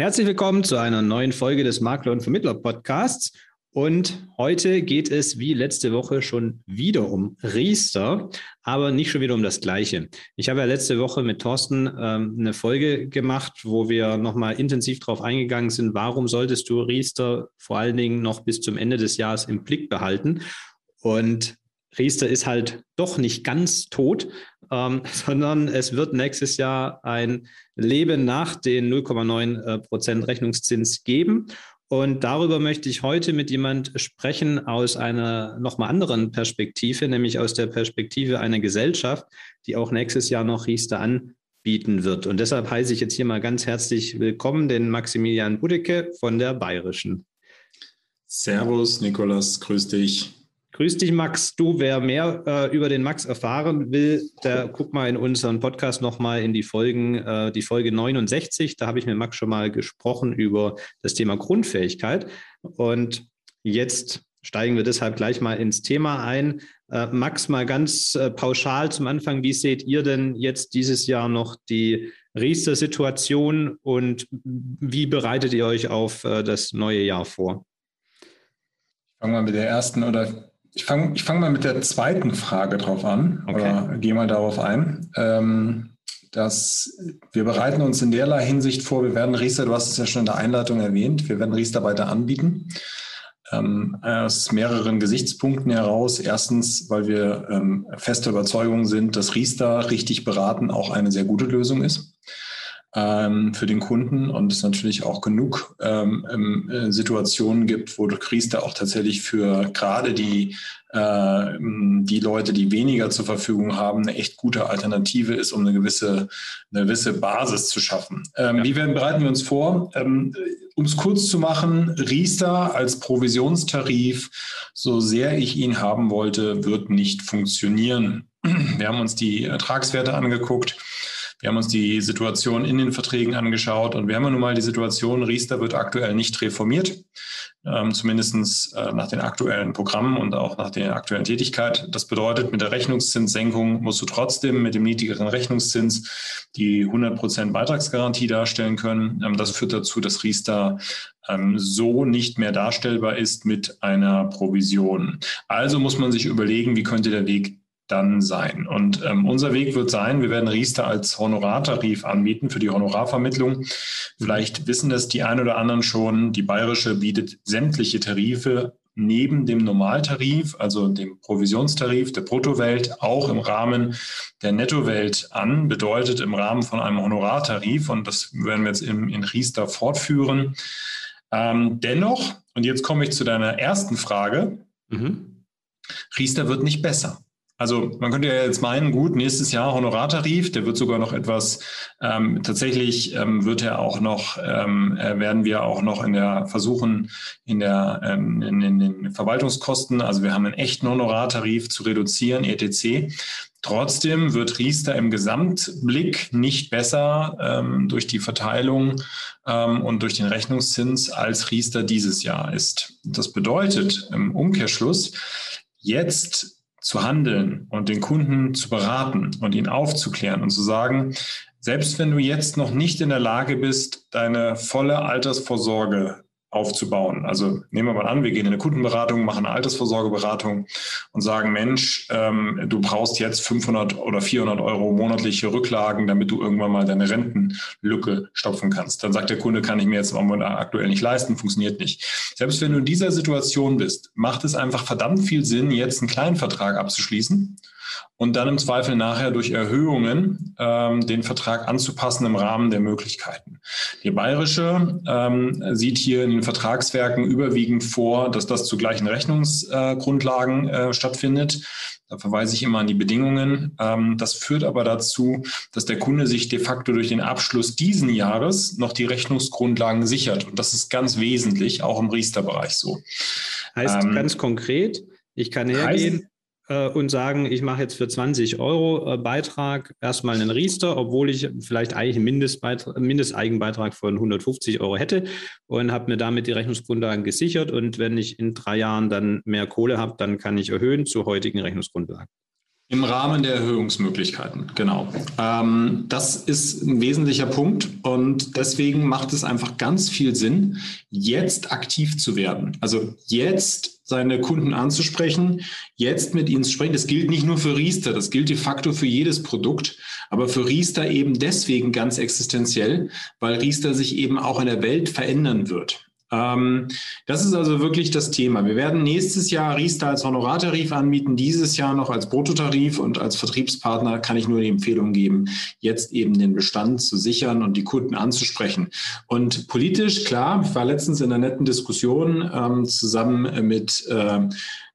Herzlich willkommen zu einer neuen Folge des Makler und Vermittler Podcasts. Und heute geht es wie letzte Woche schon wieder um Riester, aber nicht schon wieder um das Gleiche. Ich habe ja letzte Woche mit Thorsten ähm, eine Folge gemacht, wo wir nochmal intensiv darauf eingegangen sind, warum solltest du Riester vor allen Dingen noch bis zum Ende des Jahres im Blick behalten. Und Riester ist halt doch nicht ganz tot, ähm, sondern es wird nächstes Jahr ein Leben nach den 0,9 äh, Prozent Rechnungszins geben. Und darüber möchte ich heute mit jemand sprechen aus einer nochmal anderen Perspektive, nämlich aus der Perspektive einer Gesellschaft, die auch nächstes Jahr noch Riester anbieten wird. Und deshalb heiße ich jetzt hier mal ganz herzlich willkommen den Maximilian Budecke von der Bayerischen. Servus, Nikolas, grüß dich. Grüß dich, Max. Du, wer mehr äh, über den Max erfahren will, der guck mal in unseren Podcast nochmal in die Folgen, äh, die Folge 69. Da habe ich mit Max schon mal gesprochen über das Thema Grundfähigkeit. Und jetzt steigen wir deshalb gleich mal ins Thema ein. Äh, Max, mal ganz äh, pauschal zum Anfang, wie seht ihr denn jetzt dieses Jahr noch die Riester-Situation und wie bereitet ihr euch auf äh, das neue Jahr vor? Fangen wir mit der ersten oder ich fange ich fang mal mit der zweiten Frage drauf an okay. oder gehe mal darauf ein. Ähm, dass wir bereiten uns in derlei Hinsicht vor, wir werden Riester, du hast es ja schon in der Einleitung erwähnt, wir werden Riester weiter anbieten. Ähm, aus mehreren Gesichtspunkten heraus. Erstens, weil wir ähm, feste Überzeugung sind, dass Riester richtig beraten auch eine sehr gute Lösung ist ähm, für den Kunden und es natürlich auch genug ähm, ähm äh, Situationen gibt, wo da auch tatsächlich für gerade die, äh, die Leute, die weniger zur Verfügung haben, eine echt gute Alternative ist, um eine gewisse, eine gewisse Basis zu schaffen. Ähm, ja. Wie werden, bereiten wir uns vor? Ähm, um es kurz zu machen, Riester als Provisionstarif, so sehr ich ihn haben wollte, wird nicht funktionieren. Wir haben uns die Ertragswerte angeguckt. Wir haben uns die Situation in den Verträgen angeschaut und wir haben ja nun mal die Situation, Riester wird aktuell nicht reformiert, ähm, zumindest äh, nach den aktuellen Programmen und auch nach der aktuellen Tätigkeit. Das bedeutet, mit der Rechnungszinssenkung musst du trotzdem mit dem niedrigeren Rechnungszins die 100 Prozent Beitragsgarantie darstellen können. Ähm, das führt dazu, dass Riester ähm, so nicht mehr darstellbar ist mit einer Provision. Also muss man sich überlegen, wie könnte der Weg dann sein. Und ähm, unser Weg wird sein, wir werden Riester als Honorartarif anbieten für die Honorarvermittlung. Vielleicht wissen das die ein oder anderen schon, die Bayerische bietet sämtliche Tarife neben dem Normaltarif, also dem Provisionstarif der Bruttowelt, auch im Rahmen der Nettowelt an, bedeutet im Rahmen von einem Honorartarif, und das werden wir jetzt in, in Riester fortführen. Ähm, dennoch, und jetzt komme ich zu deiner ersten Frage, mhm. Riester wird nicht besser. Also man könnte ja jetzt meinen, gut, nächstes Jahr Honorartarif, der wird sogar noch etwas, ähm, tatsächlich ähm, wird er auch noch, ähm, äh, werden wir auch noch in der versuchen, in der ähm, in, in den Verwaltungskosten, also wir haben einen echten Honorartarif zu reduzieren, etc. Trotzdem wird Riester im Gesamtblick nicht besser ähm, durch die Verteilung ähm, und durch den Rechnungszins, als Riester dieses Jahr ist. Das bedeutet im Umkehrschluss, jetzt zu handeln und den Kunden zu beraten und ihn aufzuklären und zu sagen, selbst wenn du jetzt noch nicht in der Lage bist, deine volle Altersvorsorge aufzubauen. Also nehmen wir mal an, wir gehen in eine Kundenberatung, machen eine Altersvorsorgeberatung und sagen, Mensch, ähm, du brauchst jetzt 500 oder 400 Euro monatliche Rücklagen, damit du irgendwann mal deine Rentenlücke stopfen kannst. Dann sagt der Kunde, kann ich mir jetzt aktuell nicht leisten, funktioniert nicht. Selbst wenn du in dieser Situation bist, macht es einfach verdammt viel Sinn, jetzt einen kleinen Vertrag abzuschließen und dann im Zweifel nachher durch Erhöhungen ähm, den Vertrag anzupassen im Rahmen der Möglichkeiten. Die Bayerische ähm, sieht hier in den Vertragswerken überwiegend vor, dass das zu gleichen Rechnungsgrundlagen äh, stattfindet. Da verweise ich immer an die Bedingungen. Ähm, das führt aber dazu, dass der Kunde sich de facto durch den Abschluss diesen Jahres noch die Rechnungsgrundlagen sichert. Und das ist ganz wesentlich, auch im Riester-Bereich so. Heißt ähm, ganz konkret, ich kann hergehen, heißt, äh, und sagen, ich mache jetzt für 20 Euro äh, Beitrag erstmal einen Riester, obwohl ich vielleicht eigentlich einen Mindestbeitrag, Mindesteigenbeitrag von 150 Euro hätte und habe mir damit die Rechnungsgrundlagen gesichert. Und wenn ich in drei Jahren dann mehr Kohle habe, dann kann ich erhöhen zu heutigen Rechnungsgrundlagen. Im Rahmen der Erhöhungsmöglichkeiten, genau. Ähm, das ist ein wesentlicher Punkt und deswegen macht es einfach ganz viel Sinn, jetzt aktiv zu werden. Also jetzt seine Kunden anzusprechen, jetzt mit ihnen zu sprechen. Das gilt nicht nur für Riester, das gilt de facto für jedes Produkt, aber für Riester eben deswegen ganz existenziell, weil Riester sich eben auch in der Welt verändern wird. Ähm, das ist also wirklich das Thema. Wir werden nächstes Jahr Riester als Honorartarif anbieten, dieses Jahr noch als Bruttotarif und als Vertriebspartner kann ich nur die Empfehlung geben, jetzt eben den Bestand zu sichern und die Kunden anzusprechen. Und politisch, klar, ich war letztens in einer netten Diskussion ähm, zusammen mit äh,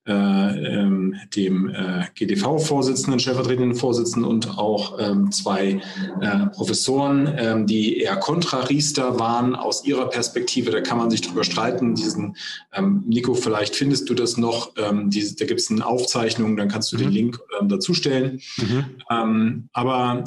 ähm, dem äh, GDV-Vorsitzenden, stellvertretenden Vorsitzenden und auch ähm, zwei äh, Professoren, ähm, die eher kontrariester waren aus ihrer Perspektive. Da kann man sich drüber streiten. Diesen ähm, Nico, vielleicht findest du das noch. Ähm, diese, da gibt es eine Aufzeichnung, dann kannst du mhm. den Link ähm, dazustellen. Mhm. Aber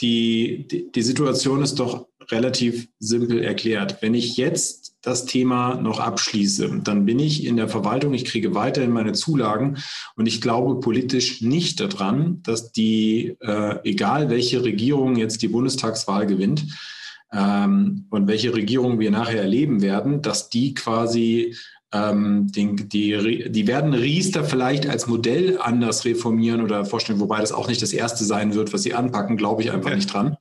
die, die, die Situation ist doch relativ simpel erklärt. Wenn ich jetzt das Thema noch abschließe, dann bin ich in der Verwaltung, ich kriege weiterhin meine Zulagen und ich glaube politisch nicht daran, dass die, äh, egal welche Regierung jetzt die Bundestagswahl gewinnt ähm, und welche Regierung wir nachher erleben werden, dass die quasi ähm, den, die, die werden Riester vielleicht als Modell anders reformieren oder vorstellen, wobei das auch nicht das erste sein wird, was sie anpacken, glaube ich einfach ja. nicht dran.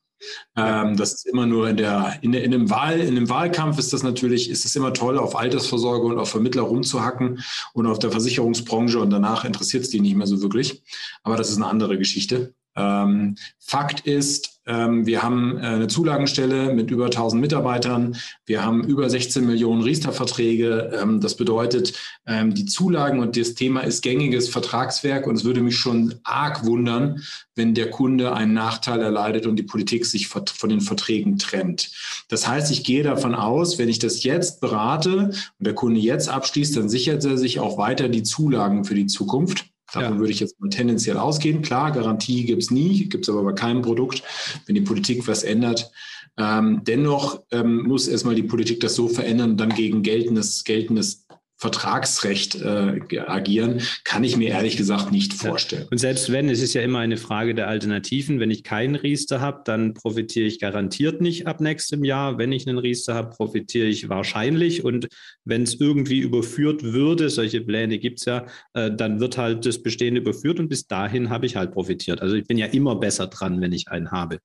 Ähm, das ist immer nur in der, in, der, in, einem Wahl, in einem Wahlkampf ist das natürlich, ist es immer toll, auf Altersvorsorge und auf Vermittler rumzuhacken und auf der Versicherungsbranche und danach interessiert es die nicht mehr so wirklich. Aber das ist eine andere Geschichte. Ähm, Fakt ist, wir haben äh, eine Zulagenstelle mit über 1000 Mitarbeitern. Wir haben über 16 Millionen Riester-Verträge. Ähm, das bedeutet, ähm, die Zulagen und das Thema ist gängiges Vertragswerk. Und es würde mich schon arg wundern, wenn der Kunde einen Nachteil erleidet und die Politik sich von den Verträgen trennt. Das heißt, ich gehe davon aus, wenn ich das jetzt berate und der Kunde jetzt abschließt, dann sichert er sich auch weiter die Zulagen für die Zukunft. Davon ja. würde ich jetzt mal tendenziell ausgehen. Klar, Garantie gibt es nie, gibt es aber bei keinem Produkt, wenn die Politik was ändert. Ähm, dennoch ähm, muss erstmal die Politik das so verändern und dann gegen geltendes, geltendes Vertragsrecht äh, agieren, kann ich mir ehrlich gesagt nicht vorstellen. Und selbst wenn, es ist ja immer eine Frage der Alternativen. Wenn ich keinen Riester habe, dann profitiere ich garantiert nicht ab nächstem Jahr. Wenn ich einen Riester habe, profitiere ich wahrscheinlich. Und wenn es irgendwie überführt würde, solche Pläne gibt es ja, äh, dann wird halt das Bestehende überführt und bis dahin habe ich halt profitiert. Also ich bin ja immer besser dran, wenn ich einen habe.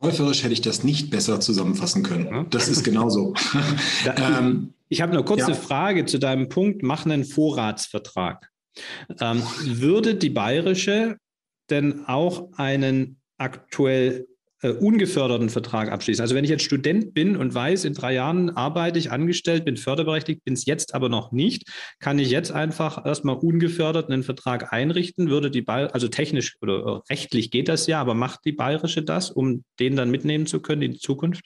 Käuferisch hätte ich das nicht besser zusammenfassen können. Das ist genauso. ähm, ich habe eine kurze ja. Frage zu deinem Punkt, machen einen Vorratsvertrag. Ähm, würde die bayerische denn auch einen aktuell äh, ungeförderten Vertrag abschließen? Also wenn ich jetzt Student bin und weiß, in drei Jahren arbeite ich angestellt, bin förderberechtigt, bin es jetzt aber noch nicht, kann ich jetzt einfach erstmal ungefördert einen Vertrag einrichten? Würde die Bayer also technisch oder rechtlich geht das ja, aber macht die bayerische das, um den dann mitnehmen zu können in die Zukunft?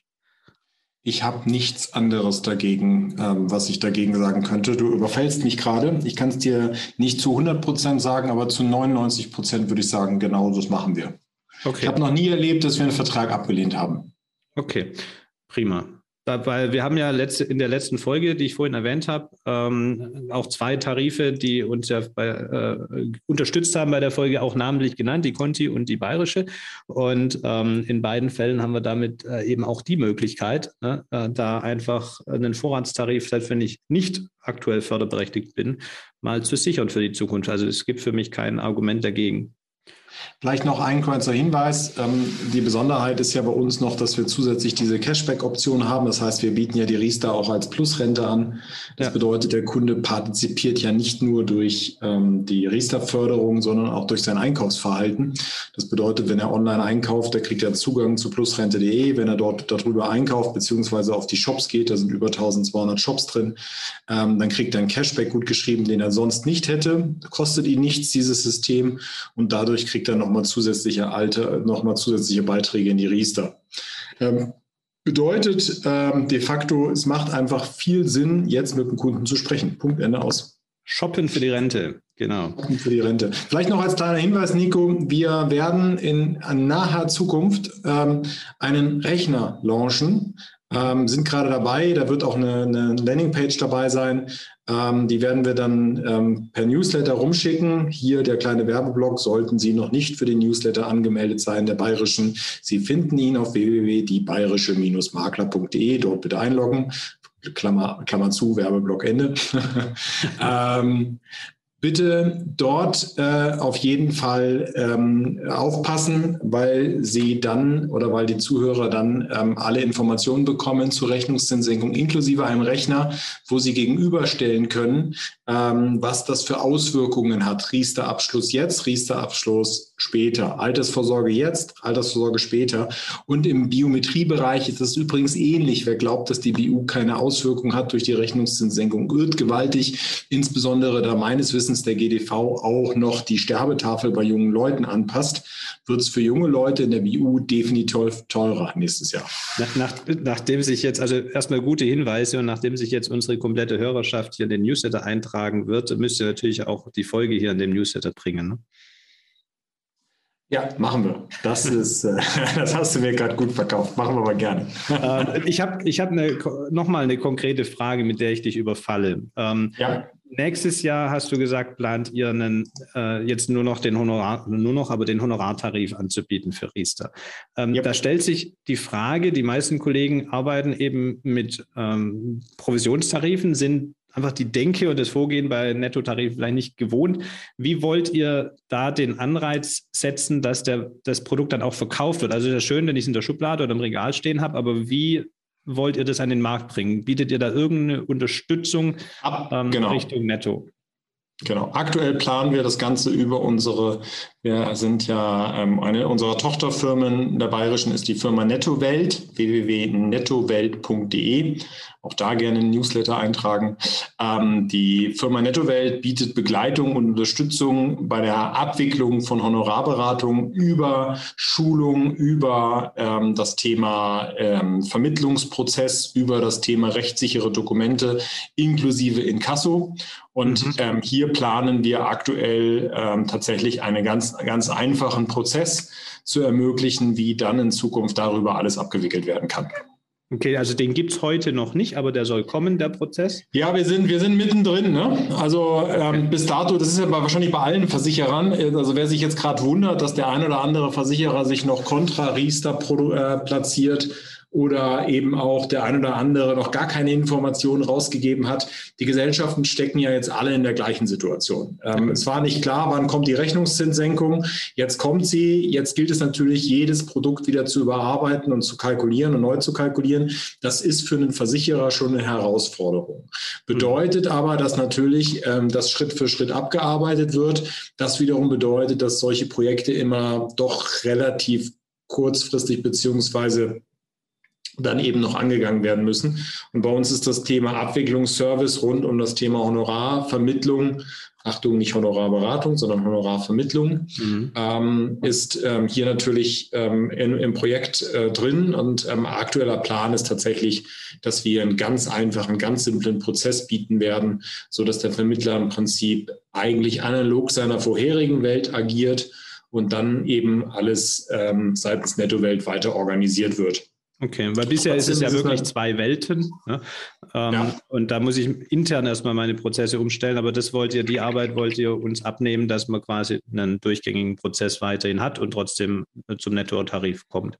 Ich habe nichts anderes dagegen, ähm, was ich dagegen sagen könnte. Du überfällst mich gerade. Ich kann es dir nicht zu 100 Prozent sagen, aber zu 99 Prozent würde ich sagen, genau das machen wir. Okay. Ich habe noch nie erlebt, dass wir einen Vertrag abgelehnt haben. Okay, prima weil wir haben ja letzte, in der letzten Folge, die ich vorhin erwähnt habe, ähm, auch zwei Tarife, die uns ja bei, äh, unterstützt haben bei der Folge, auch namentlich genannt, die Conti und die Bayerische. Und ähm, in beiden Fällen haben wir damit äh, eben auch die Möglichkeit, ne, äh, da einfach einen Vorratstarif, selbst wenn ich nicht aktuell förderberechtigt bin, mal zu sichern für die Zukunft. Also es gibt für mich kein Argument dagegen. Vielleicht noch ein kurzer Hinweis. Ähm, die Besonderheit ist ja bei uns noch, dass wir zusätzlich diese Cashback-Option haben. Das heißt, wir bieten ja die Riester auch als Plusrente an. Das ja. bedeutet, der Kunde partizipiert ja nicht nur durch ähm, die Riester-Förderung, sondern auch durch sein Einkaufsverhalten. Das bedeutet, wenn er online einkauft, der kriegt ja Zugang zu plusrente.de. Wenn er dort darüber einkauft, beziehungsweise auf die Shops geht, da sind über 1200 Shops drin, ähm, dann kriegt er einen Cashback gut geschrieben, den er sonst nicht hätte. Kostet ihn nichts, dieses System. Und dadurch kriegt er nochmal zusätzliche alte, nochmal zusätzliche Beiträge in die Riester. Ähm, bedeutet ähm, de facto, es macht einfach viel Sinn, jetzt mit dem Kunden zu sprechen. Punkt, Ende aus. Shoppen für die Rente, genau. Shoppen für die Rente. Vielleicht noch als kleiner Hinweis, Nico, wir werden in naher Zukunft ähm, einen Rechner launchen, Ähm, sind gerade dabei, da wird auch eine, eine Landingpage dabei sein. Ähm, die werden wir dann ähm, per Newsletter rumschicken. Hier der kleine Werbeblock, sollten Sie noch nicht für den Newsletter angemeldet sein, der Bayerischen. Sie finden ihn auf www.diebayerische-makler.de, dort bitte einloggen. Klammer, Klammer zu, Werbeblock Ende. ähm, bitte dort äh, auf jeden Fall ähm, aufpassen, weil Sie dann oder weil die Zuhörer dann ähm, alle Informationen bekommen zur Rechnungszinssenkung inklusive einem Rechner, wo Sie gegenüberstellen können, ähm, was das für Auswirkungen hat. Riester-Abschluss jetzt, Riester-Abschluss später. Altersvorsorge jetzt, Altersvorsorge später. Und im Biometriebereich ist es übrigens ähnlich. Wer glaubt, dass die BU keine Auswirkungen hat durch die Rechnungszinssenkung, irrt gewaltig. Insbesondere da meines Wissens der GDV auch noch die Sterbetafel bei jungen Leuten anpasst, wird es für junge Leute in der BU definitiv teurer nächstes Jahr. Nach, nach, nachdem sich jetzt, also erstmal gute Hinweise und nachdem sich jetzt unsere komplette Hörerschaft hier in den Newsletter eintragen wird, müsst ihr natürlich auch die Folge hier in dem Newsletter bringen. Ne? Ja, machen wir. Das ist, äh, das hast du mir gerade gut verkauft. Machen wir aber gerne. Ähm, ich habe ich hab eine, nochmal eine konkrete Frage, mit der ich dich überfalle. Ähm, ja. Nächstes Jahr hast du gesagt, plant ihr einen, äh, jetzt nur noch den Honorar, nur noch aber den Honorartarif anzubieten für Riester. Ähm, yep. Da stellt sich die Frage, die meisten Kollegen arbeiten eben mit ähm, Provisionstarifen, sind einfach die Denke und das Vorgehen bei Nettotarif vielleicht nicht gewohnt. Wie wollt ihr da den Anreiz setzen, dass der, das Produkt dann auch verkauft wird? Also ist ja schön, wenn ich es in der Schublade oder im Regal stehen habe, aber wie wollt ihr das an den Markt bringen? Bietet ihr da irgendeine Unterstützung Ab, ähm, genau. Richtung Netto? Genau. Aktuell planen wir das Ganze über unsere, wir sind ja ähm, eine unserer Tochterfirmen der Bayerischen ist die Firma Nettowelt, www.nettowelt.de. Auch da gerne einen Newsletter eintragen. Ähm, die Firma Nettowelt bietet Begleitung und Unterstützung bei der Abwicklung von Honorarberatung über Schulung, über ähm, das Thema ähm, Vermittlungsprozess, über das Thema rechtssichere Dokumente inklusive Inkasso. Und mhm. ähm, hier planen wir aktuell ähm, tatsächlich einen ganz, ganz einfachen Prozess zu ermöglichen, wie dann in Zukunft darüber alles abgewickelt werden kann. Okay, also den gibt es heute noch nicht, aber der soll kommen, der Prozess? Ja, wir sind, wir sind mittendrin. Ne? Also ähm, bis dato, das ist ja wahrscheinlich bei allen Versicherern, also wer sich jetzt gerade wundert, dass der ein oder andere Versicherer sich noch kontra Riester äh, platziert, oder eben auch der ein oder andere noch gar keine Informationen rausgegeben hat. Die Gesellschaften stecken ja jetzt alle in der gleichen Situation. Ähm, es war nicht klar, wann kommt die Rechnungszinssenkung. Jetzt kommt sie. Jetzt gilt es natürlich, jedes Produkt wieder zu überarbeiten und zu kalkulieren und neu zu kalkulieren. Das ist für einen Versicherer schon eine Herausforderung. Bedeutet aber, dass natürlich ähm, das Schritt für Schritt abgearbeitet wird. Das wiederum bedeutet, dass solche Projekte immer doch relativ kurzfristig beziehungsweise dann eben noch angegangen werden müssen. Und bei uns ist das Thema Abwicklungsservice rund um das Thema Honorarvermittlung, Achtung, nicht Honorarberatung, sondern Honorarvermittlung, mhm. ähm, ist ähm, hier natürlich ähm, in, im Projekt äh, drin. Und ähm, aktueller Plan ist tatsächlich, dass wir einen ganz einfachen, ganz simplen Prozess bieten werden, so dass der Vermittler im Prinzip eigentlich analog seiner vorherigen Welt agiert und dann eben alles ähm, seitens Netto-Welt weiter organisiert wird. Okay, weil bisher ist es ja wirklich zwei Welten. Ne? Ähm, ja. Und da muss ich intern erstmal meine Prozesse umstellen, aber das wollt ihr, die Arbeit wollt ihr uns abnehmen, dass man quasi einen durchgängigen Prozess weiterhin hat und trotzdem zum Nettotarif kommt.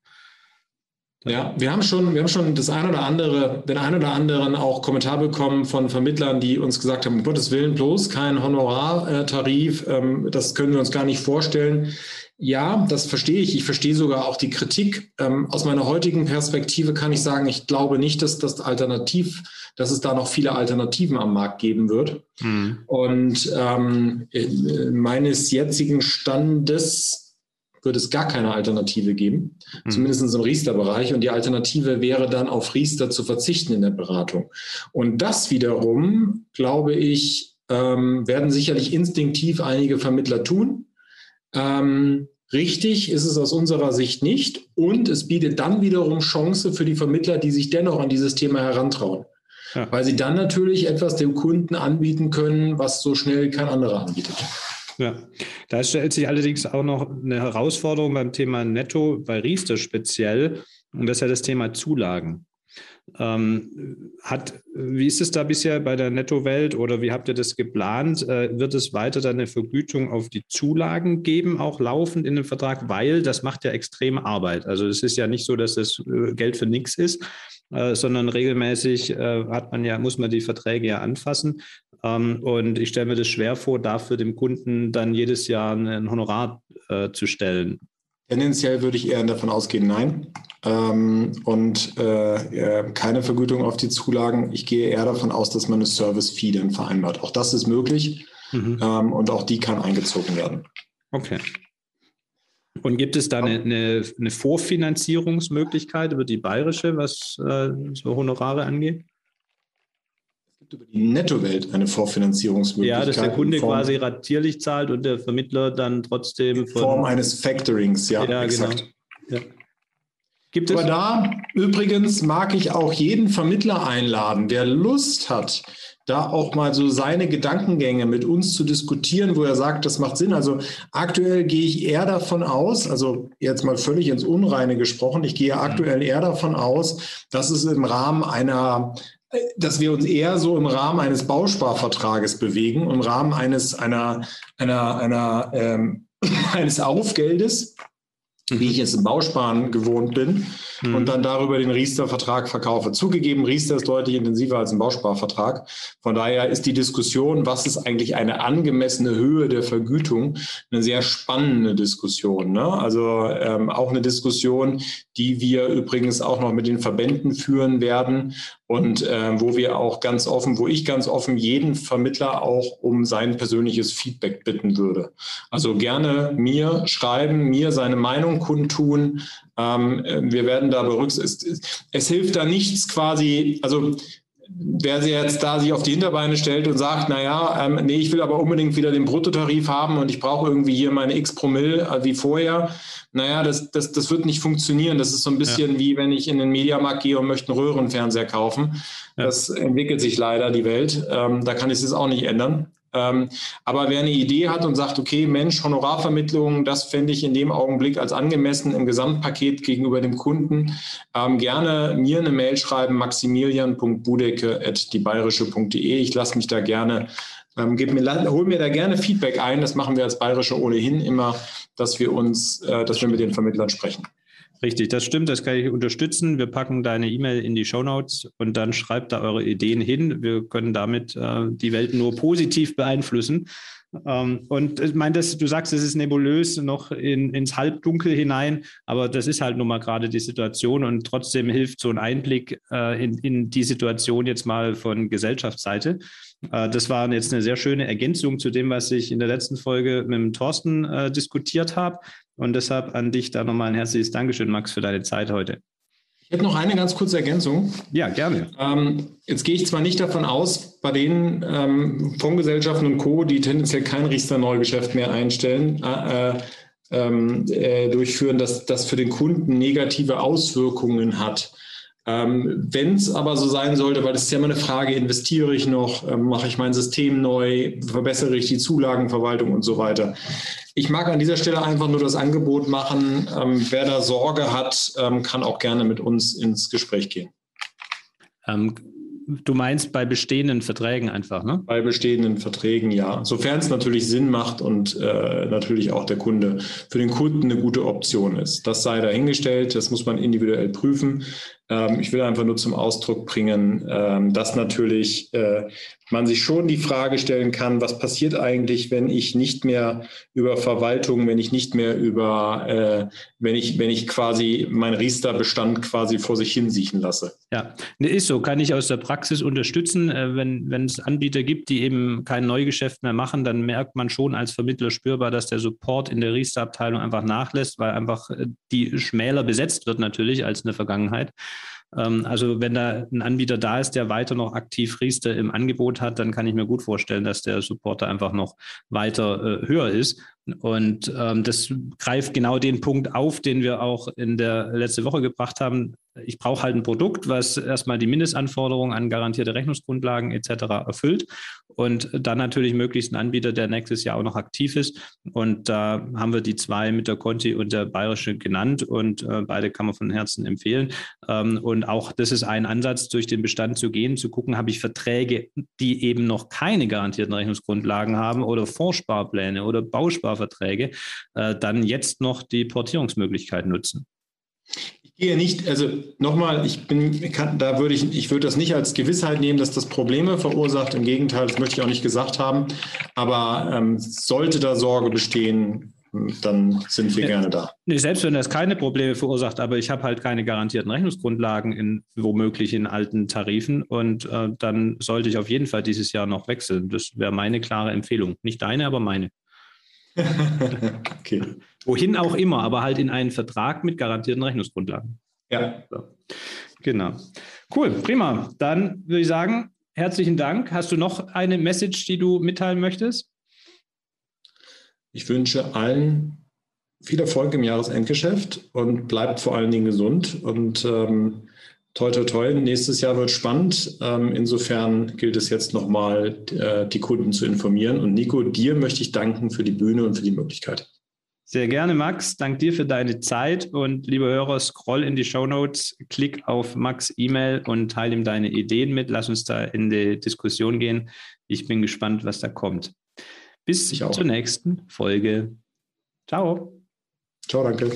Ja, wir haben schon, wir haben schon das ein oder andere, den ein oder anderen auch Kommentar bekommen von Vermittlern, die uns gesagt haben, um Gottes Willen bloß kein Honorartarif, ähm, das können wir uns gar nicht vorstellen. Ja, das verstehe ich. Ich verstehe sogar auch die Kritik. Ähm, aus meiner heutigen Perspektive kann ich sagen, ich glaube nicht, dass das alternativ, dass es da noch viele Alternativen am Markt geben wird. Mhm. Und ähm, meines jetzigen Standes wird es gar keine Alternative geben, mhm. zumindest im Riester-Bereich. Und die Alternative wäre dann auf Riester zu verzichten in der Beratung. Und das wiederum, glaube ich, ähm, werden sicherlich instinktiv einige Vermittler tun ähm, richtig ist es aus unserer Sicht nicht. Und es bietet dann wiederum Chance für die Vermittler, die sich dennoch an dieses Thema herantrauen. Ja. Weil sie dann natürlich etwas dem Kunden anbieten können, was so schnell kein anderer anbietet. Ja, da stellt sich allerdings auch noch eine Herausforderung beim Thema Netto bei Riester speziell. Und das ist ja das Thema Zulagen. Ähm, hat, wie ist es da bisher bei der Netto-Welt oder wie habt ihr das geplant? Äh, wird es weiter dann eine Vergütung auf die Zulagen geben, auch laufend in dem Vertrag? Weil das macht ja extrem Arbeit. Also es ist ja nicht so, dass das äh, Geld für nichts ist, äh, sondern regelmäßig äh, hat man ja, muss man die Verträge ja anfassen. Ähm, und ich stelle mir das schwer vor, dafür dem Kunden dann jedes Jahr ein Honorar äh, zu stellen. Tendenziell würde ich eher davon ausgehen, nein. Ähm, und äh, keine Vergütung auf die Zulagen. Ich gehe eher davon aus, dass man eine Service-Fee dann vereinbart. Auch das ist möglich mhm. ähm, und auch die kann eingezogen werden. Okay. Und gibt es da eine, eine, eine Vorfinanzierungsmöglichkeit über die bayerische, was äh, so Honorare angeht? über die Nettowelt eine Vorfinanzierungsmöglichkeit. Ja, dass der Kunde quasi ratierlich zahlt und der Vermittler dann trotzdem. In Form eines Factorings, ja, ja exakt. Genau. Ja. Gibt es? Aber da übrigens mag ich auch jeden Vermittler einladen, der Lust hat, da auch mal so seine Gedankengänge mit uns zu diskutieren, wo er sagt, das macht Sinn. Also aktuell gehe ich eher davon aus, also jetzt mal völlig ins Unreine gesprochen, ich gehe aktuell eher davon aus, dass es im Rahmen einer dass wir uns eher so im Rahmen eines Bausparvertrages bewegen, im Rahmen eines einer einer einer ähm, eines Aufgeldes, wie ich es im Bausparen gewohnt bin, mhm. und dann darüber den Riester-Vertrag verkaufe. Zugegeben, Riester ist deutlich intensiver als ein Bausparvertrag. Von daher ist die Diskussion, was ist eigentlich eine angemessene Höhe der Vergütung, eine sehr spannende Diskussion. Ne? Also ähm, auch eine Diskussion, die wir übrigens auch noch mit den Verbänden führen werden und äh, wo wir auch ganz offen, wo ich ganz offen jeden Vermittler auch um sein persönliches Feedback bitten würde. Also gerne mir schreiben, mir seine Meinung kundtun. Ähm, wir werden da berücksichtigen. Es, es hilft da nichts quasi, also wer sie jetzt da sich auf die Hinterbeine stellt und sagt, naja, ähm, nee, ich will aber unbedingt wieder den Bruttotarif haben und ich brauche irgendwie hier meine X Promille äh, wie vorher, naja, das, das, das wird nicht funktionieren. Das ist so ein bisschen ja. wie wenn ich in den Mediamarkt gehe und möchte einen Röhrenfernseher kaufen. Ja. Das entwickelt sich leider die Welt. Ähm, da kann ich es auch nicht ändern. Ähm, aber wer eine Idee hat und sagt, okay, Mensch, Honorarvermittlung, das fände ich in dem Augenblick als angemessen im Gesamtpaket gegenüber dem Kunden, ähm, gerne mir eine Mail schreiben, maximilian.budecke.diebayerische.de. Ich lasse mich da gerne, ähm, gib mir, hol mir da gerne Feedback ein. Das machen wir als Bayerische ohnehin immer, dass wir uns, äh, dass wir mit den Vermittlern sprechen. Richtig, das stimmt, das kann ich unterstützen. Wir packen deine E-Mail in die Show Notes und dann schreibt da eure Ideen hin. Wir können damit äh, die Welt nur positiv beeinflussen. Ähm, und ich meine, das, du sagst, es ist nebulös noch in, ins Halbdunkel hinein, aber das ist halt nun mal gerade die Situation und trotzdem hilft so ein Einblick äh, in, in die Situation jetzt mal von Gesellschaftsseite. Äh, das war jetzt eine sehr schöne Ergänzung zu dem, was ich in der letzten Folge mit dem Thorsten äh, diskutiert habe. Und deshalb an dich da nochmal ein herzliches Dankeschön, Max, für deine Zeit heute. Ich hätte noch eine ganz kurze Ergänzung. Ja, gerne. Ähm, jetzt gehe ich zwar nicht davon aus, bei den ähm, Fondsgesellschaften und Co., die tendenziell kein Riester-Neugeschäft mehr einstellen, äh, ähm, äh, durchführen, dass das für den Kunden negative Auswirkungen hat. Ähm, Wenn es aber so sein sollte, weil das ist ja immer eine Frage, investiere ich noch, ähm, mache ich mein System neu, verbessere ich die Zulagenverwaltung und so weiter. Ich mag an dieser Stelle einfach nur das Angebot machen. Ähm, wer da Sorge hat, ähm, kann auch gerne mit uns ins Gespräch gehen. Ähm, du meinst bei bestehenden Verträgen einfach, ne? Bei bestehenden Verträgen, ja. Sofern es natürlich Sinn macht und äh, natürlich auch der Kunde für den Kunden eine gute Option ist. Das sei dahingestellt, das muss man individuell prüfen. Ähm, ich will einfach nur zum Ausdruck bringen, ähm, dass natürlich äh, man sich schon die Frage stellen kann, was passiert eigentlich, wenn ich nicht mehr über Verwaltung, wenn ich nicht mehr über, äh, wenn ich, wenn ich quasi mein Riester-Bestand quasi vor sich hinsiechen lasse. Ja, ne, ist so, kann ich aus der Praxis unterstützen. Äh, wenn, wenn es Anbieter gibt, die eben kein Neugeschäft mehr machen, dann merkt man schon als Vermittler spürbar, dass der Support in der Riester-Abteilung einfach nachlässt, weil einfach die schmäler besetzt wird natürlich als in der Vergangenheit. Ähm, also wenn da ein Anbieter da ist, der weiter noch aktiv Riester im Angebot hat, dann kann ich mir gut vorstellen, dass der Supporter einfach noch weiter äh, höher ist. Und ähm, das greift genau den Punkt auf, den wir auch in der letzte Woche gebracht haben. Ich brauche halt ein Produkt, was erstmal die Mindestanforderungen an garantierte Rechnungsgrundlagen etc. erfüllt und dann natürlich möglichst ein Anbieter, der nächstes Jahr auch noch aktiv ist. Und da haben wir die zwei mit der Conti und der Bayerische genannt und äh, beide kann man von Herzen empfehlen. Ähm, und auch das ist ein Ansatz, durch den Bestand zu gehen, zu gucken, habe ich Verträge, die eben noch keine garantierten Rechnungsgrundlagen haben oder Vorsparpläne oder Bausparverträge, äh, dann jetzt noch die Portierungsmöglichkeit nutzen. Ich gehe nicht, also nochmal, ich bin, kann, da würde ich, ich würde das nicht als Gewissheit nehmen, dass das Probleme verursacht. Im Gegenteil, das möchte ich auch nicht gesagt haben. Aber ähm, sollte da Sorge bestehen, dann sind wir gerne da. Nee, selbst wenn das keine Probleme verursacht, aber ich habe halt keine garantierten Rechnungsgrundlagen in womöglich in alten Tarifen und äh, dann sollte ich auf jeden Fall dieses Jahr noch wechseln. Das wäre meine klare Empfehlung. Nicht deine, aber meine. okay. Wohin auch immer, aber halt in einen Vertrag mit garantierten Rechnungsgrundlagen. Ja. So. Genau. Cool, prima. Dann würde ich sagen, herzlichen Dank. Hast du noch eine Message, die du mitteilen möchtest? Ich wünsche allen viel Erfolg im Jahresendgeschäft und bleibt vor allen Dingen gesund. Und ähm, toi, toi, toi, nächstes Jahr wird spannend. Ähm, insofern gilt es jetzt nochmal, äh, die Kunden zu informieren. Und Nico, dir möchte ich danken für die Bühne und für die Möglichkeit. Sehr gerne, Max. Dank dir für deine Zeit. Und liebe Hörer, scroll in die Show Notes, klick auf Max E-Mail und teile ihm deine Ideen mit. Lass uns da in die Diskussion gehen. Ich bin gespannt, was da kommt. Bis zur nächsten Folge. Ciao. Ciao, danke.